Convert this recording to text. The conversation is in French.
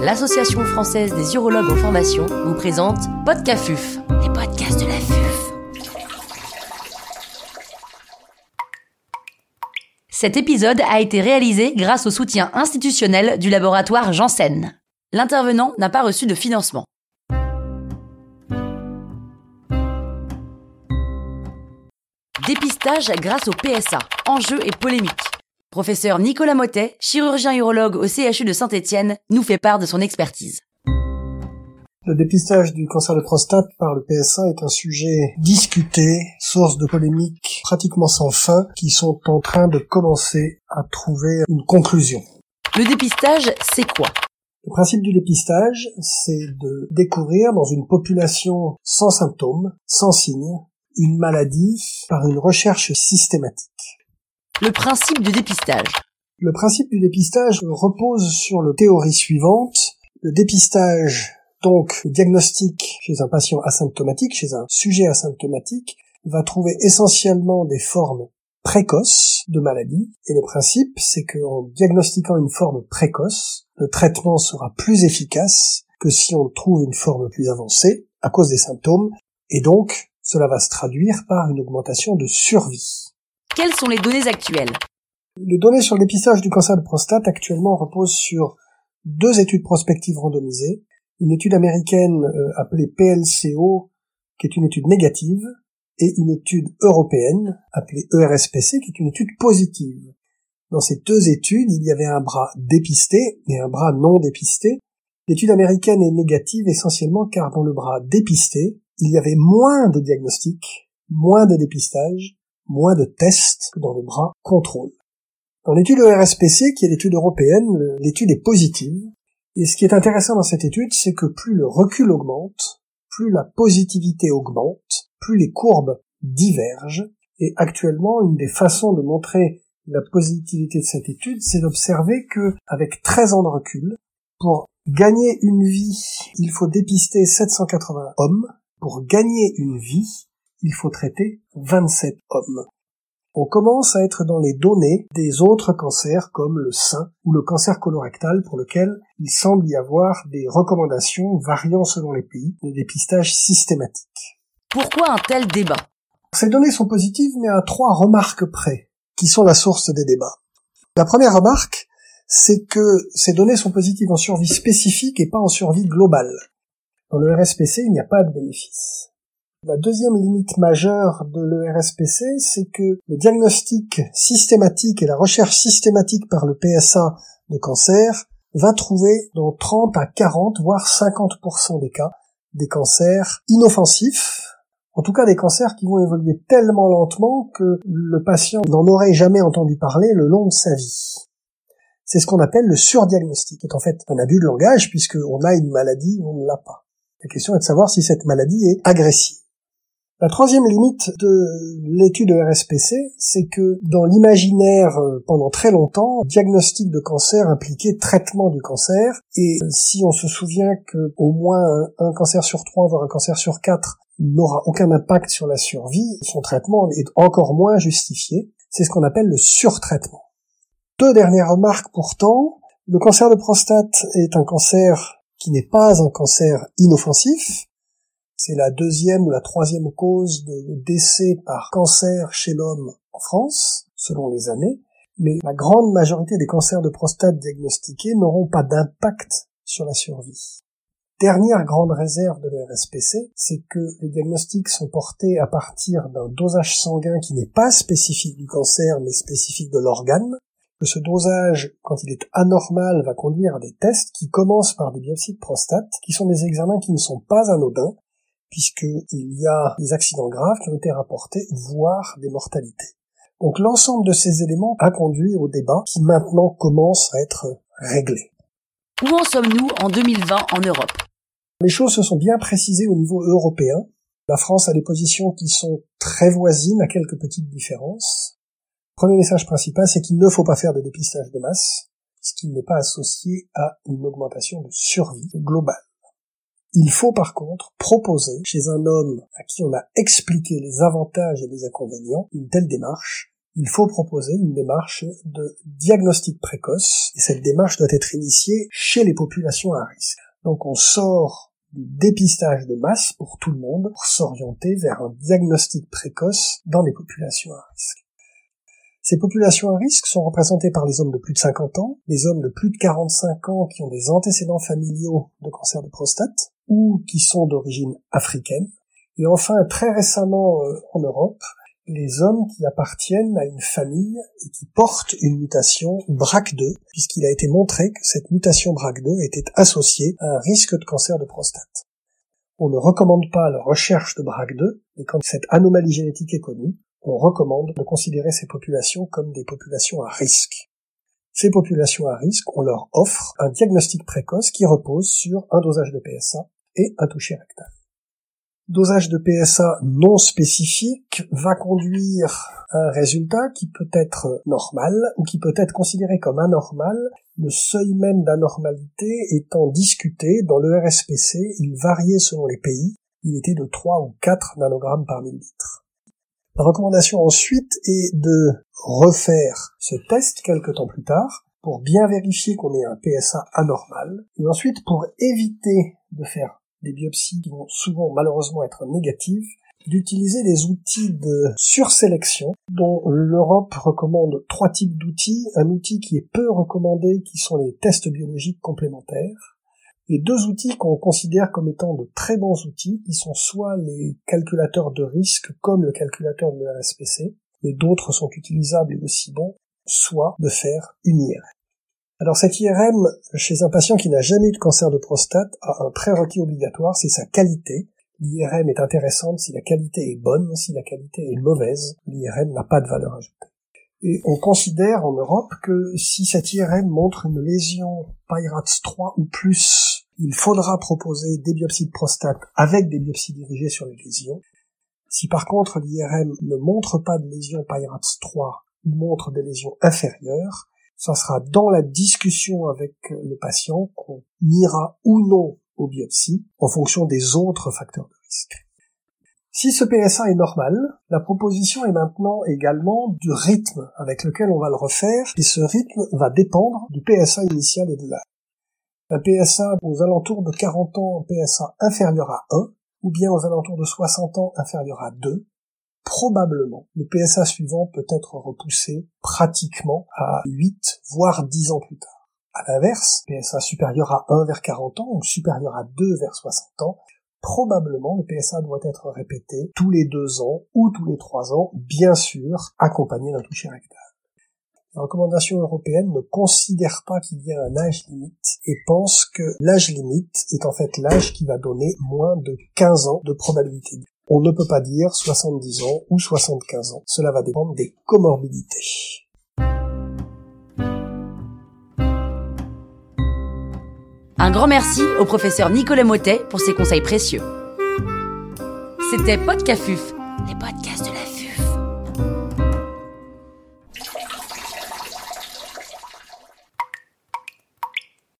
l'Association française des urologues en formation, vous présente Podcafuf, les podcasts de la FUF. Cet épisode a été réalisé grâce au soutien institutionnel du laboratoire Janssen. L'intervenant n'a pas reçu de financement. Dépistage grâce au PSA. Enjeu et polémique. Professeur Nicolas Motet, chirurgien urologue au CHU de Saint-Étienne, nous fait part de son expertise. Le dépistage du cancer de prostate par le PSA est un sujet discuté, source de polémiques pratiquement sans fin, qui sont en train de commencer à trouver une conclusion. Le dépistage, c'est quoi? Le principe du dépistage, c'est de découvrir dans une population sans symptômes, sans signes, une maladie par une recherche systématique. Le principe du dépistage. Le principe du dépistage repose sur la théorie suivante. Le dépistage, donc le diagnostic chez un patient asymptomatique, chez un sujet asymptomatique, va trouver essentiellement des formes précoces de maladie. Et le principe, c'est qu'en diagnostiquant une forme précoce, le traitement sera plus efficace que si on trouve une forme plus avancée à cause des symptômes. Et donc, cela va se traduire par une augmentation de survie. Quelles sont les données actuelles? Les données sur le dépistage du cancer de prostate actuellement reposent sur deux études prospectives randomisées, une étude américaine euh, appelée PLCO, qui est une étude négative, et une étude européenne appelée ERSPC, qui est une étude positive. Dans ces deux études, il y avait un bras dépisté et un bras non dépisté. L'étude américaine est négative essentiellement car dans le bras dépisté, il y avait moins de diagnostics, moins de dépistage, moins de tests dans le bras contrôle. Dans l'étude ERSPC, qui est l'étude européenne, l'étude est positive. Et ce qui est intéressant dans cette étude, c'est que plus le recul augmente, plus la positivité augmente, plus les courbes divergent. Et actuellement, une des façons de montrer la positivité de cette étude, c'est d'observer que, avec 13 ans de recul, pour gagner une vie, il faut dépister 780 hommes. Pour gagner une vie, il faut traiter 27 hommes. On commence à être dans les données des autres cancers comme le sein ou le cancer colorectal pour lequel il semble y avoir des recommandations variant selon les pays de dépistage systématique. Pourquoi un tel débat? Ces données sont positives mais à trois remarques près, qui sont la source des débats. La première remarque, c'est que ces données sont positives en survie spécifique et pas en survie globale. Dans le RSPC, il n'y a pas de bénéfice. La deuxième limite majeure de l'ERSPC, c'est que le diagnostic systématique et la recherche systématique par le PSA de cancer va trouver dans 30 à 40, voire 50% des cas, des cancers inoffensifs, en tout cas des cancers qui vont évoluer tellement lentement que le patient n'en aurait jamais entendu parler le long de sa vie. C'est ce qu'on appelle le surdiagnostic, qui est en fait un abus de langage puisqu'on a une maladie ou on ne l'a pas. La question est de savoir si cette maladie est agressive. La troisième limite de l'étude de RSPC, c'est que dans l'imaginaire euh, pendant très longtemps, diagnostic de cancer impliquait traitement du cancer, et si on se souvient que au moins un, cancer sur trois, voire un cancer sur quatre, n'aura aucun impact sur la survie, son traitement est encore moins justifié. C'est ce qu'on appelle le surtraitement. Deux dernières remarques pourtant. Le cancer de prostate est un cancer qui n'est pas un cancer inoffensif, c'est la deuxième ou la troisième cause de décès par cancer chez l'homme en France, selon les années, mais la grande majorité des cancers de prostate diagnostiqués n'auront pas d'impact sur la survie. Dernière grande réserve de l'ERSPC, c'est que les diagnostics sont portés à partir d'un dosage sanguin qui n'est pas spécifique du cancer mais spécifique de l'organe, que ce dosage, quand il est anormal, va conduire à des tests qui commencent par des biopsies de prostate, qui sont des examens qui ne sont pas anodins, puisqu'il y a des accidents graves qui ont été rapportés, voire des mortalités. Donc l'ensemble de ces éléments a conduit au débat qui maintenant commence à être réglé. Où en sommes-nous en 2020 en Europe? Les choses se sont bien précisées au niveau européen. La France a des positions qui sont très voisines à quelques petites différences. Premier message principal, c'est qu'il ne faut pas faire de dépistage de masse, puisqu'il n'est pas associé à une augmentation de survie globale. Il faut par contre proposer chez un homme à qui on a expliqué les avantages et les inconvénients une telle démarche. il faut proposer une démarche de diagnostic précoce, et cette démarche doit être initiée chez les populations à risque. Donc on sort du dépistage de masse pour tout le monde pour s'orienter vers un diagnostic précoce dans les populations à risque. Ces populations à risque sont représentées par les hommes de plus de 50 ans, les hommes de plus de 45 ans qui ont des antécédents familiaux de cancer de prostate ou qui sont d'origine africaine, et enfin très récemment euh, en Europe, les hommes qui appartiennent à une famille et qui portent une mutation BRAC2, puisqu'il a été montré que cette mutation BRAC2 était associée à un risque de cancer de prostate. On ne recommande pas la recherche de BRAC2, mais quand cette anomalie génétique est connue, on recommande de considérer ces populations comme des populations à risque. Ces populations à risque, on leur offre un diagnostic précoce qui repose sur un dosage de PSA et un toucher rectal. Dosage de PSA non spécifique va conduire à un résultat qui peut être normal ou qui peut être considéré comme anormal, le seuil même d'anormalité étant discuté dans le RSPC, il variait selon les pays, il était de 3 ou 4 nanogrammes par millilitre. La recommandation ensuite est de refaire ce test quelques temps plus tard pour bien vérifier qu'on ait un PSA anormal et ensuite pour éviter de faire des biopsies qui vont souvent malheureusement être négatives, d'utiliser des outils de sursélection dont l'Europe recommande trois types d'outils. Un outil qui est peu recommandé qui sont les tests biologiques complémentaires et deux outils qu'on considère comme étant de très bons outils qui sont soit les calculateurs de risque comme le calculateur de l'RSPC mais d'autres sont utilisables et aussi bons, soit de faire une IRM. Alors cet IRM, chez un patient qui n'a jamais eu de cancer de prostate, a un prérequis obligatoire, c'est sa qualité. L'IRM est intéressante si la qualité est bonne, si la qualité est mauvaise, l'IRM n'a pas de valeur ajoutée. Et on considère en Europe que si cet IRM montre une lésion PIRATS 3 ou plus, il faudra proposer des biopsies de prostate avec des biopsies dirigées sur les lésions. Si par contre l'IRM ne montre pas de lésion PIRATS 3 ou montre des lésions inférieures, ça sera dans la discussion avec le patient qu'on ira ou non aux biopsies en fonction des autres facteurs de risque. Si ce PSA est normal, la proposition est maintenant également du rythme avec lequel on va le refaire, et ce rythme va dépendre du PSA initial et de l'âge. Un PSA aux alentours de 40 ans, un PSA inférieur à 1, ou bien aux alentours de 60 ans inférieur à 2, probablement le PSA suivant peut être repoussé pratiquement à 8 voire 10 ans plus tard. À l'inverse, PSA supérieur à 1 vers 40 ans ou supérieur à 2 vers 60 ans, probablement le PSA doit être répété tous les 2 ans ou tous les 3 ans, bien sûr, accompagné d'un toucher rectal. La recommandation européenne ne considère pas qu'il y a un âge limite et pense que l'âge limite est en fait l'âge qui va donner moins de 15 ans de probabilité on ne peut pas dire 70 ans ou 75 ans. Cela va dépendre des comorbidités. Un grand merci au professeur Nicolas Motet pour ses conseils précieux. C'était Podcafuf, les podcasts de la.